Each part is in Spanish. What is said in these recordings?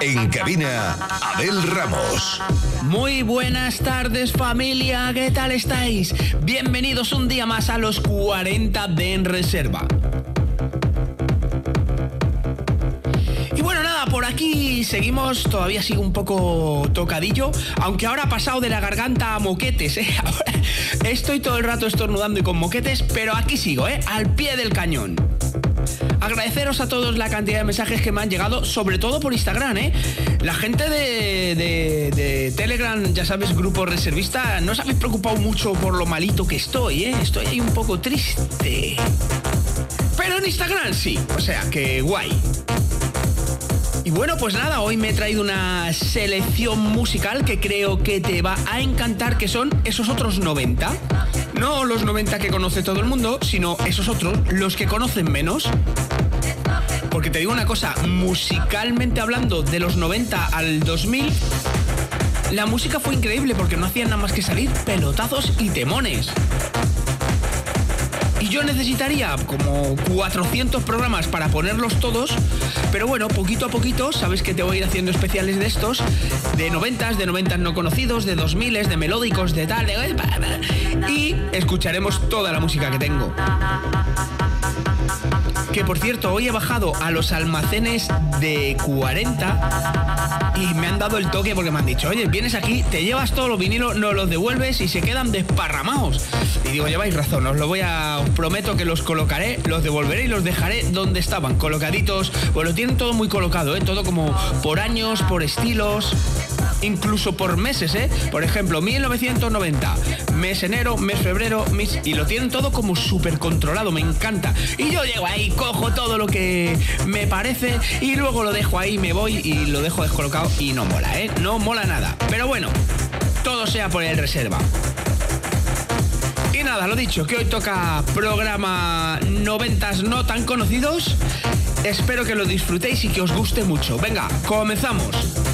En cabina, Abel Ramos. Muy buenas tardes familia, ¿qué tal estáis? Bienvenidos un día más a los 40 de En Reserva. Y bueno, nada, por aquí seguimos, todavía sigo un poco tocadillo, aunque ahora ha pasado de la garganta a moquetes, ¿eh? estoy todo el rato estornudando y con moquetes, pero aquí sigo, ¿eh? Al pie del cañón. Agradeceros a todos la cantidad de mensajes que me han llegado, sobre todo por Instagram, ¿eh? La gente de, Telegram, ya sabes, grupo reservista, no os habéis preocupado mucho por lo malito que estoy, ¿eh? Estoy ahí un poco triste. Pero en Instagram sí, o sea que guay. Y bueno, pues nada, hoy me he traído una selección musical que creo que te va a encantar, que son esos otros 90. No los 90 que conoce todo el mundo, sino esos otros, los que conocen menos. Porque te digo una cosa, musicalmente hablando, de los 90 al 2000, la música fue increíble porque no hacían nada más que salir pelotazos y temones. Yo necesitaría como 400 programas para ponerlos todos, pero bueno, poquito a poquito, sabes que te voy a ir haciendo especiales de estos, de 90, de 90 no conocidos, de 2000, de melódicos, de tal, de... Y escucharemos toda la música que tengo. Que por cierto, hoy he bajado a los almacenes de 40 y me han dado el toque porque me han dicho, oye, vienes aquí, te llevas todos los vinilos, nos los devuelves y se quedan desparramados. Y digo, lleváis razón, os lo voy a, prometo que los colocaré, los devolveré y los dejaré donde estaban, colocaditos. Bueno, tienen todo muy colocado, ¿eh? Todo como por años, por estilos incluso por meses, ¿eh? Por ejemplo, 1990, mes enero, mes febrero, mes... Y lo tienen todo como súper controlado, me encanta. Y yo llego ahí, cojo todo lo que me parece y luego lo dejo ahí, me voy y lo dejo descolocado y no mola, ¿eh? No mola nada. Pero bueno, todo sea por el reserva. Nada, lo dicho, que hoy toca programa noventas no tan conocidos. Espero que lo disfrutéis y que os guste mucho. Venga, comenzamos.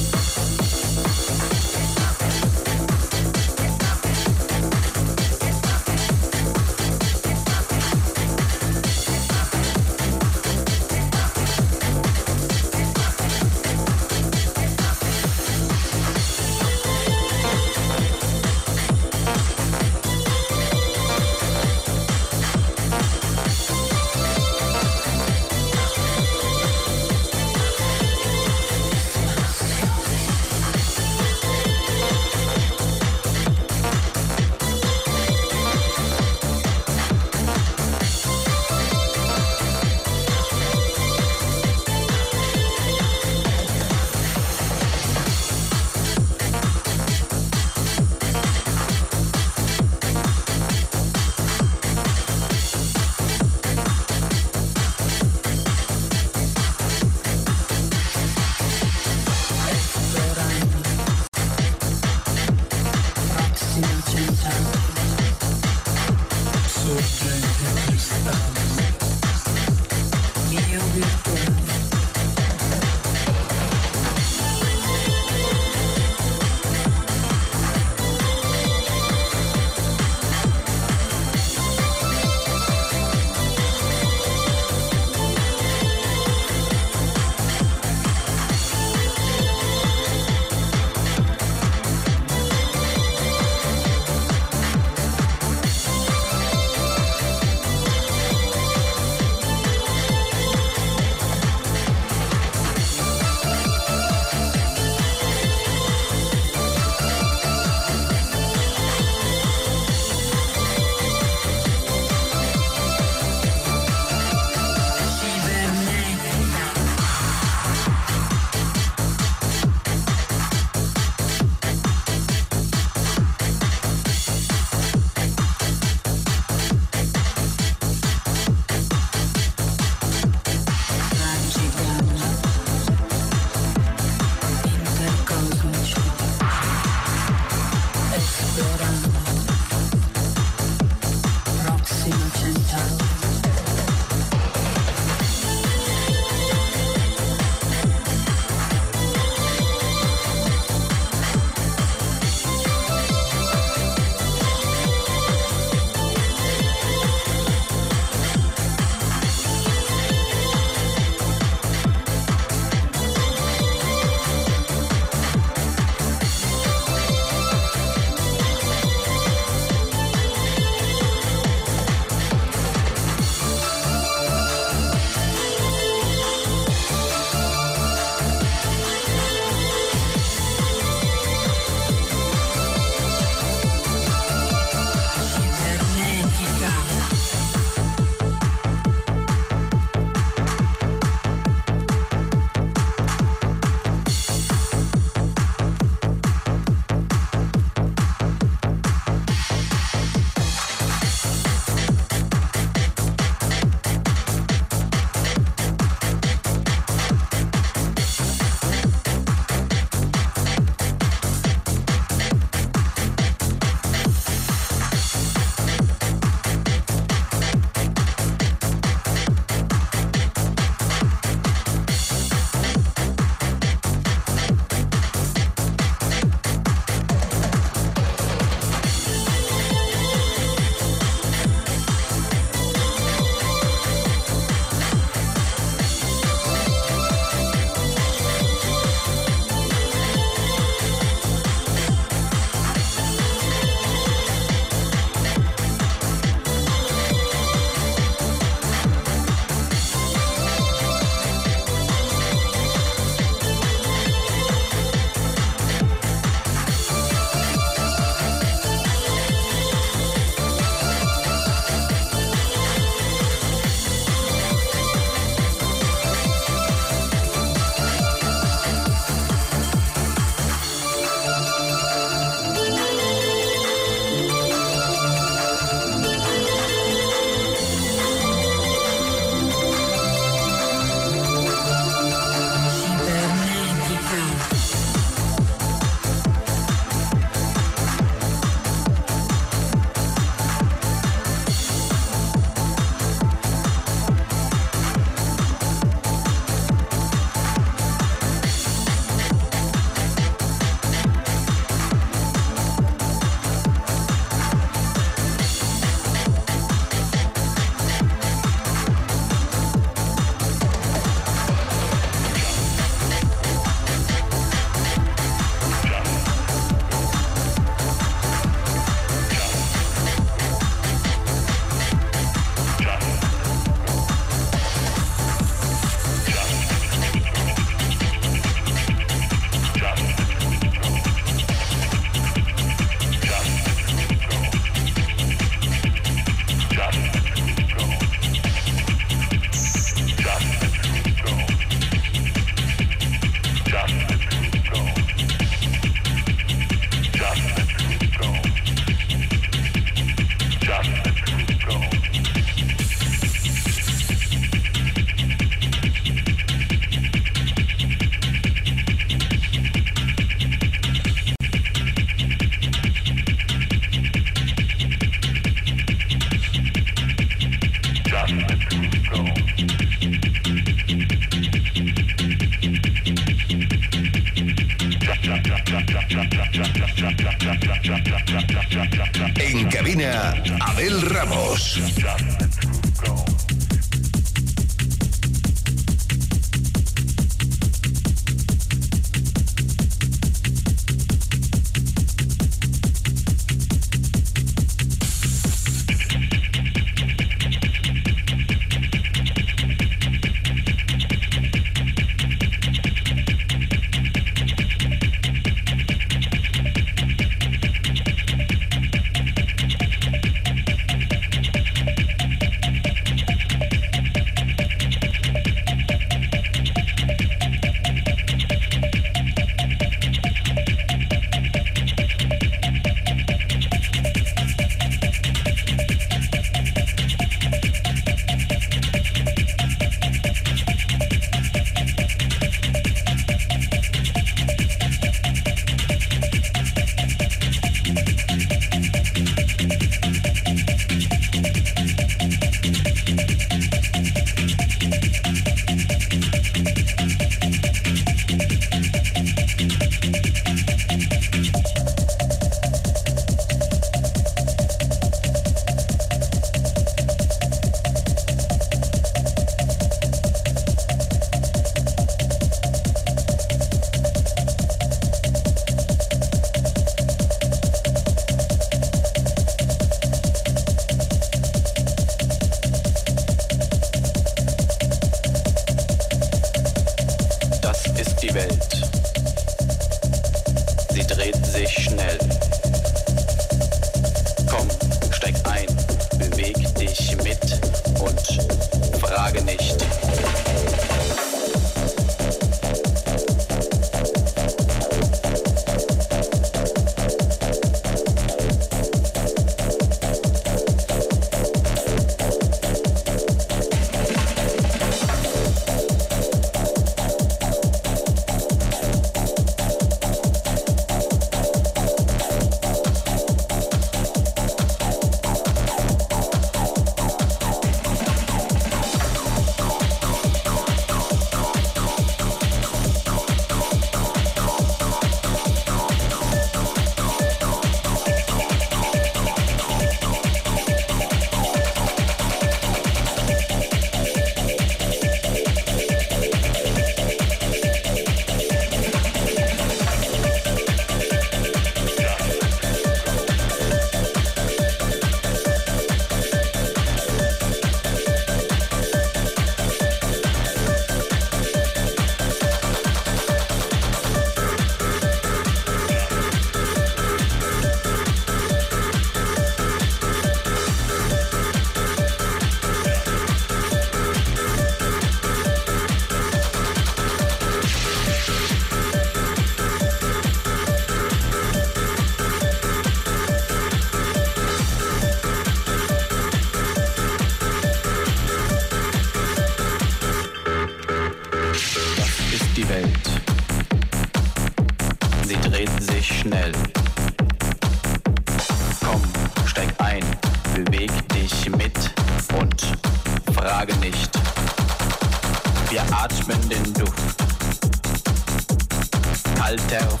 Alter.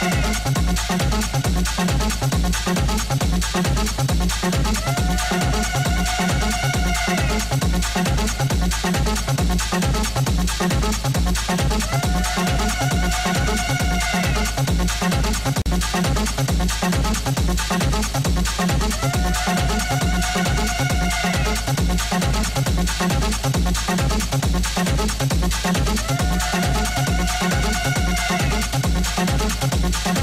Thank Thank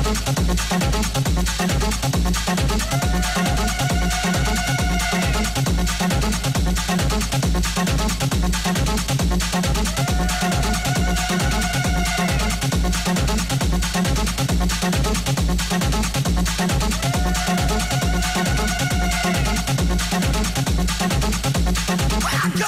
Thank you.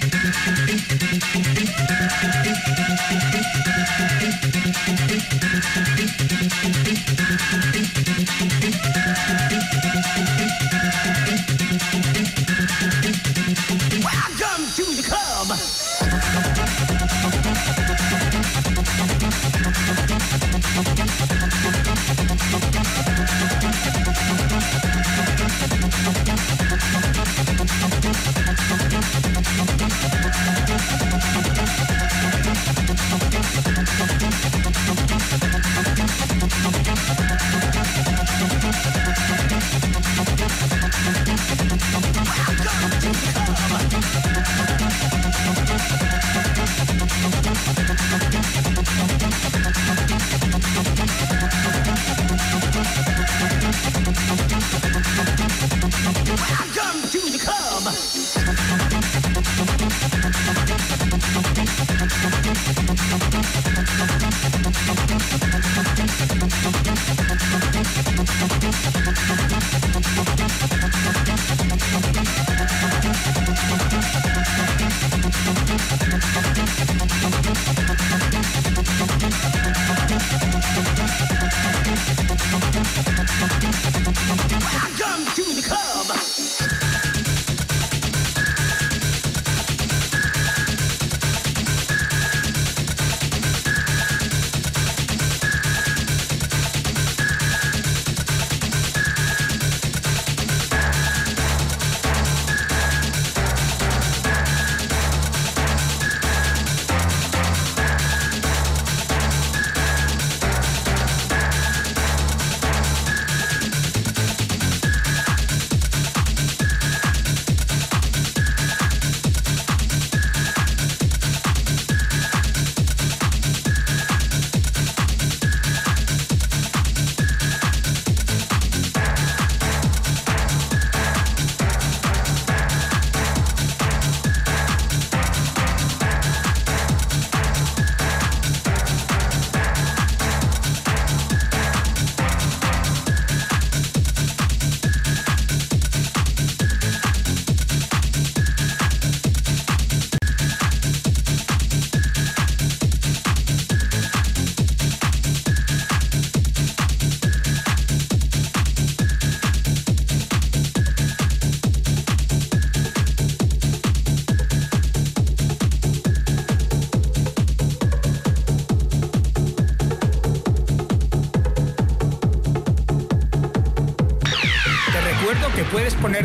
Welcome to the club.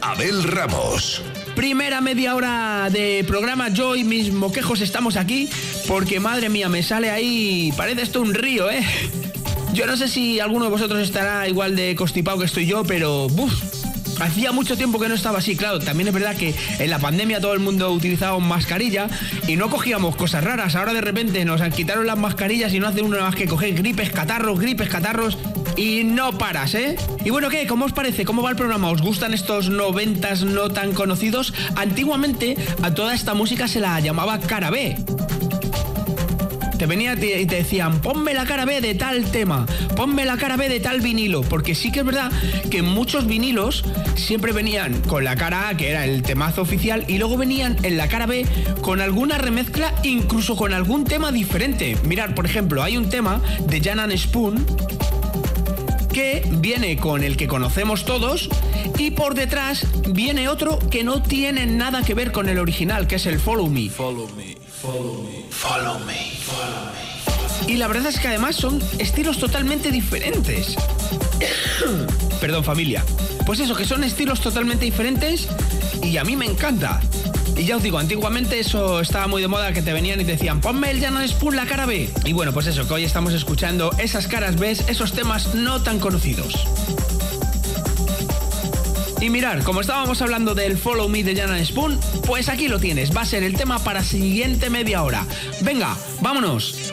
Abel Ramos. Primera media hora de programa, yo y mis moquejos estamos aquí porque madre mía, me sale ahí, parece esto un río, ¿eh? Yo no sé si alguno de vosotros estará igual de constipado que estoy yo, pero Hacía mucho tiempo que no estaba así, claro. También es verdad que en la pandemia todo el mundo utilizaba mascarilla y no cogíamos cosas raras. Ahora de repente nos quitaron las mascarillas y no hace uno más que coger gripes, catarros, gripes, catarros y no paras, ¿eh? Y bueno, ¿qué? ¿Cómo os parece? ¿Cómo va el programa? ¿Os gustan estos noventas no tan conocidos? Antiguamente a toda esta música se la llamaba cara B te venía y te decían, ponme la cara B de tal tema, ponme la cara B de tal vinilo, porque sí que es verdad que muchos vinilos siempre venían con la cara A, que era el temazo oficial, y luego venían en la cara B con alguna remezcla, incluso con algún tema diferente. Mirad, por ejemplo, hay un tema de Jan Spoon que viene con el que conocemos todos y por detrás viene otro que no tiene nada que ver con el original, que es el Follow Me. Follow me, follow me, follow me, follow me. Y la verdad es que además son estilos totalmente diferentes. Perdón familia. Pues eso, que son estilos totalmente diferentes y a mí me encanta. Y ya os digo, antiguamente eso estaba muy de moda que te venían y te decían, ponme el Llano Spoon la cara B. Y bueno, pues eso, que hoy estamos escuchando esas caras B, esos temas no tan conocidos. Y mirar, como estábamos hablando del Follow Me de Jana Spoon, pues aquí lo tienes, va a ser el tema para siguiente media hora. Venga, vámonos.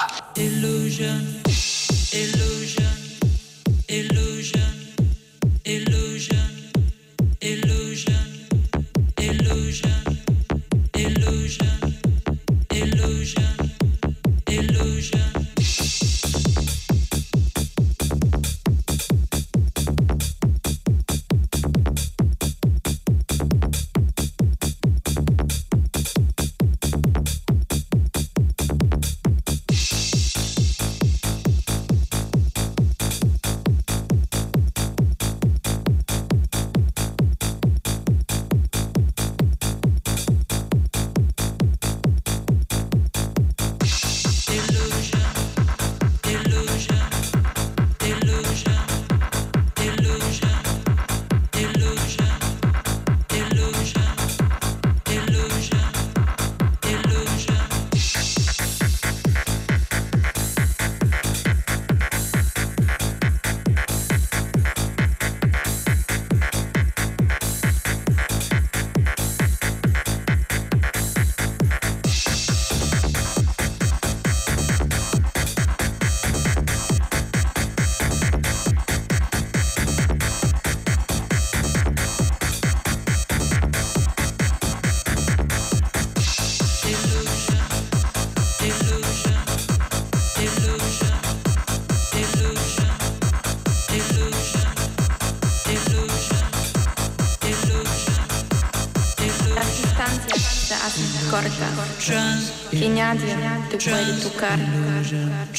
Y nadie te puede tocar.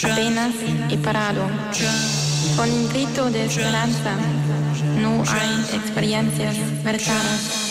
Apenas he parado. Con un grito de esperanza, no hay experiencias verdaderas.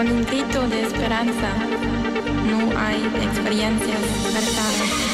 Con un grito de esperanza, no hay experiencias verdaderas.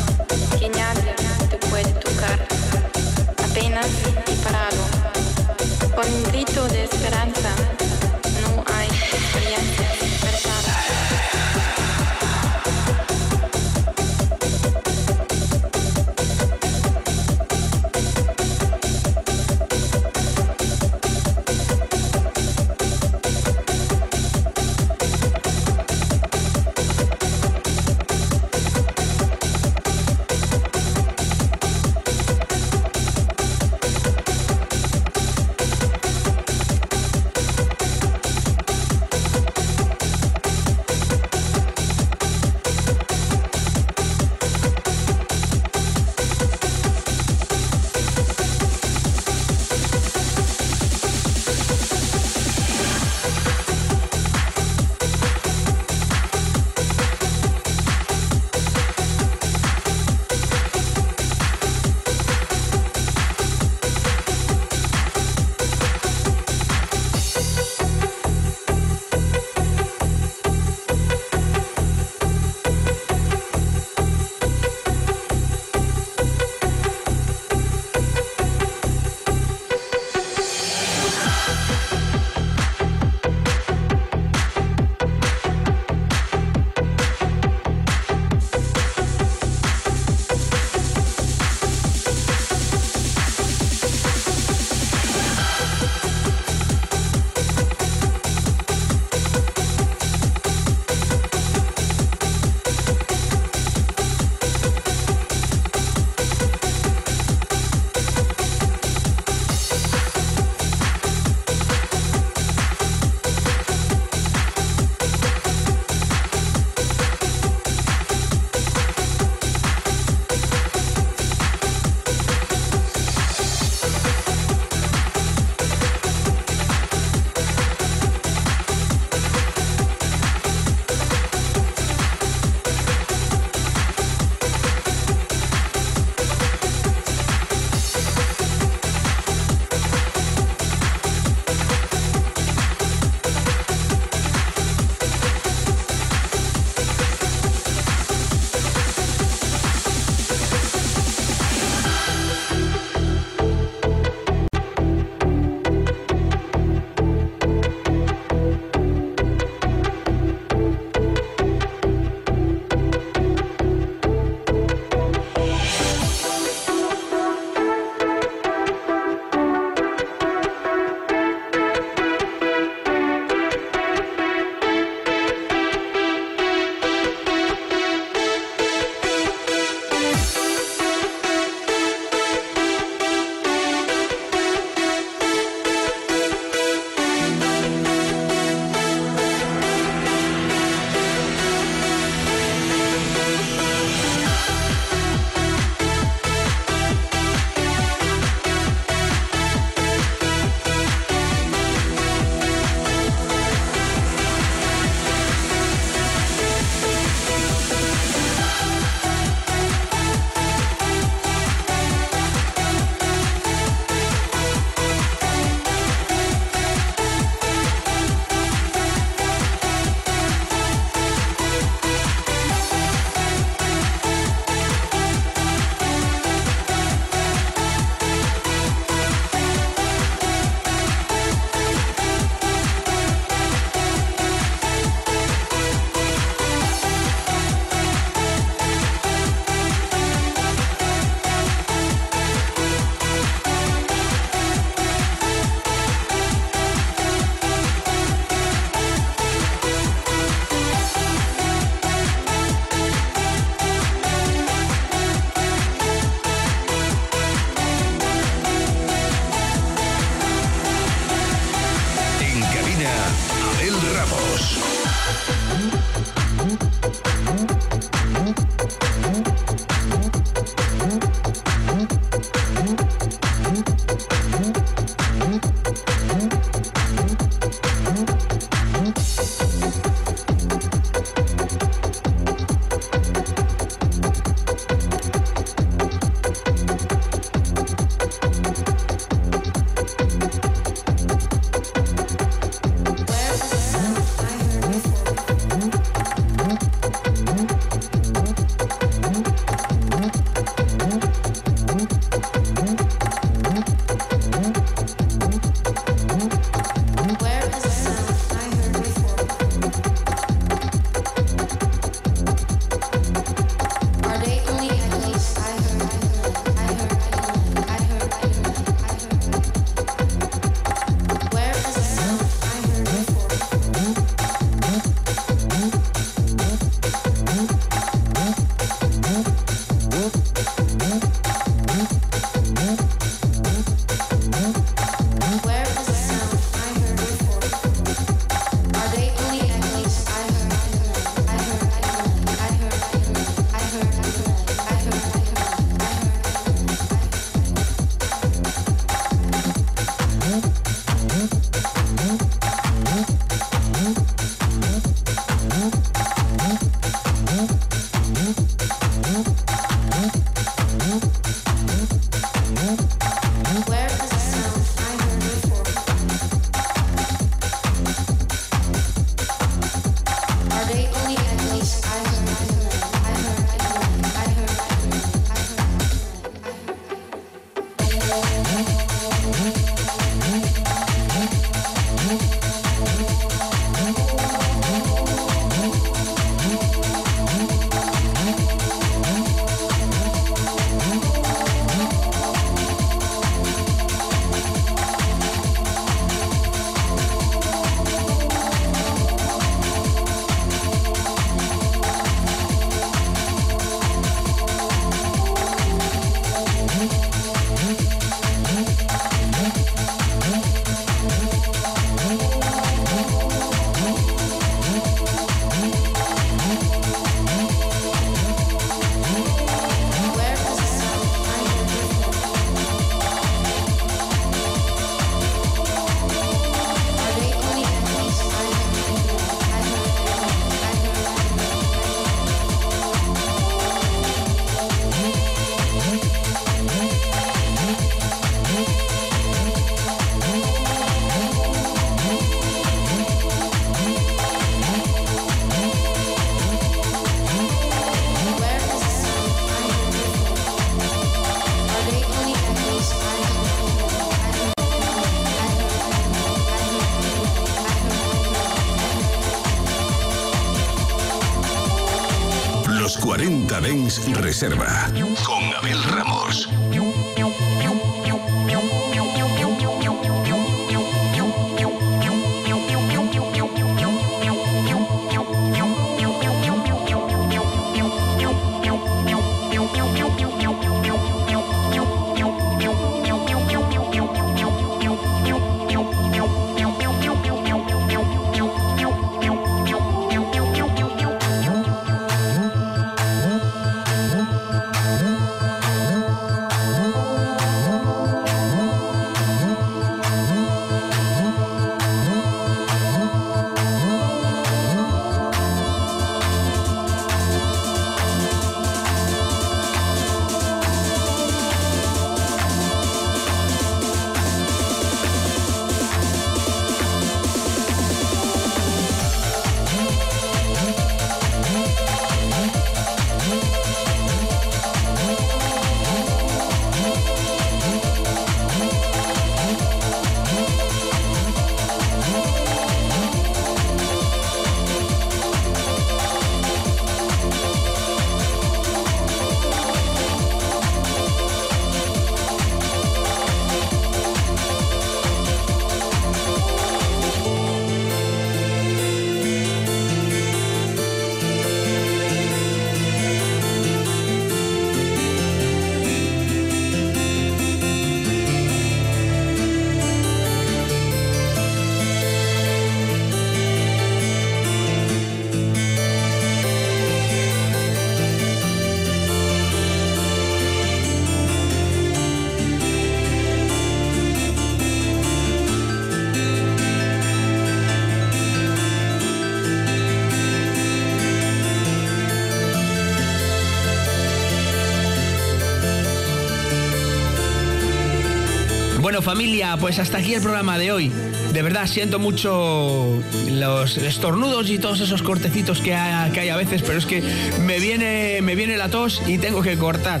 Familia, pues hasta aquí el programa de hoy. De verdad siento mucho los estornudos y todos esos cortecitos que hay, que hay a veces, pero es que me viene, me viene la tos y tengo que cortar.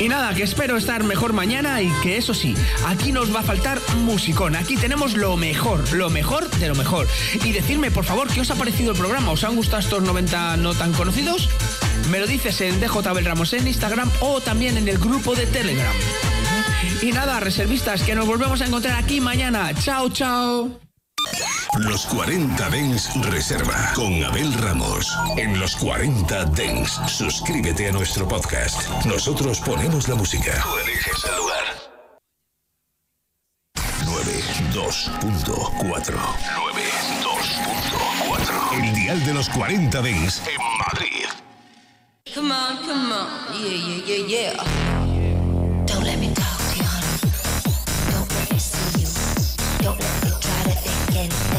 Y nada, que espero estar mejor mañana y que eso sí, aquí nos va a faltar musicón. Aquí tenemos lo mejor, lo mejor de lo mejor. Y decirme, por favor, ¿qué os ha parecido el programa? ¿Os han gustado estos 90 no tan conocidos? Me lo dices en DJ Ramos en Instagram o también en el grupo de Telegram. Y nada, reservistas, que nos volvemos a encontrar aquí mañana. Chao, chao. Los 40 Dens Reserva con Abel Ramos. En los 40 Dens, suscríbete a nuestro podcast. Nosotros ponemos la música. Tú eliges el lugar. 92.4 92.4 El dial de los 40 Dens en Madrid. Come on, come on. Yeah, yeah, yeah, yeah. Israel.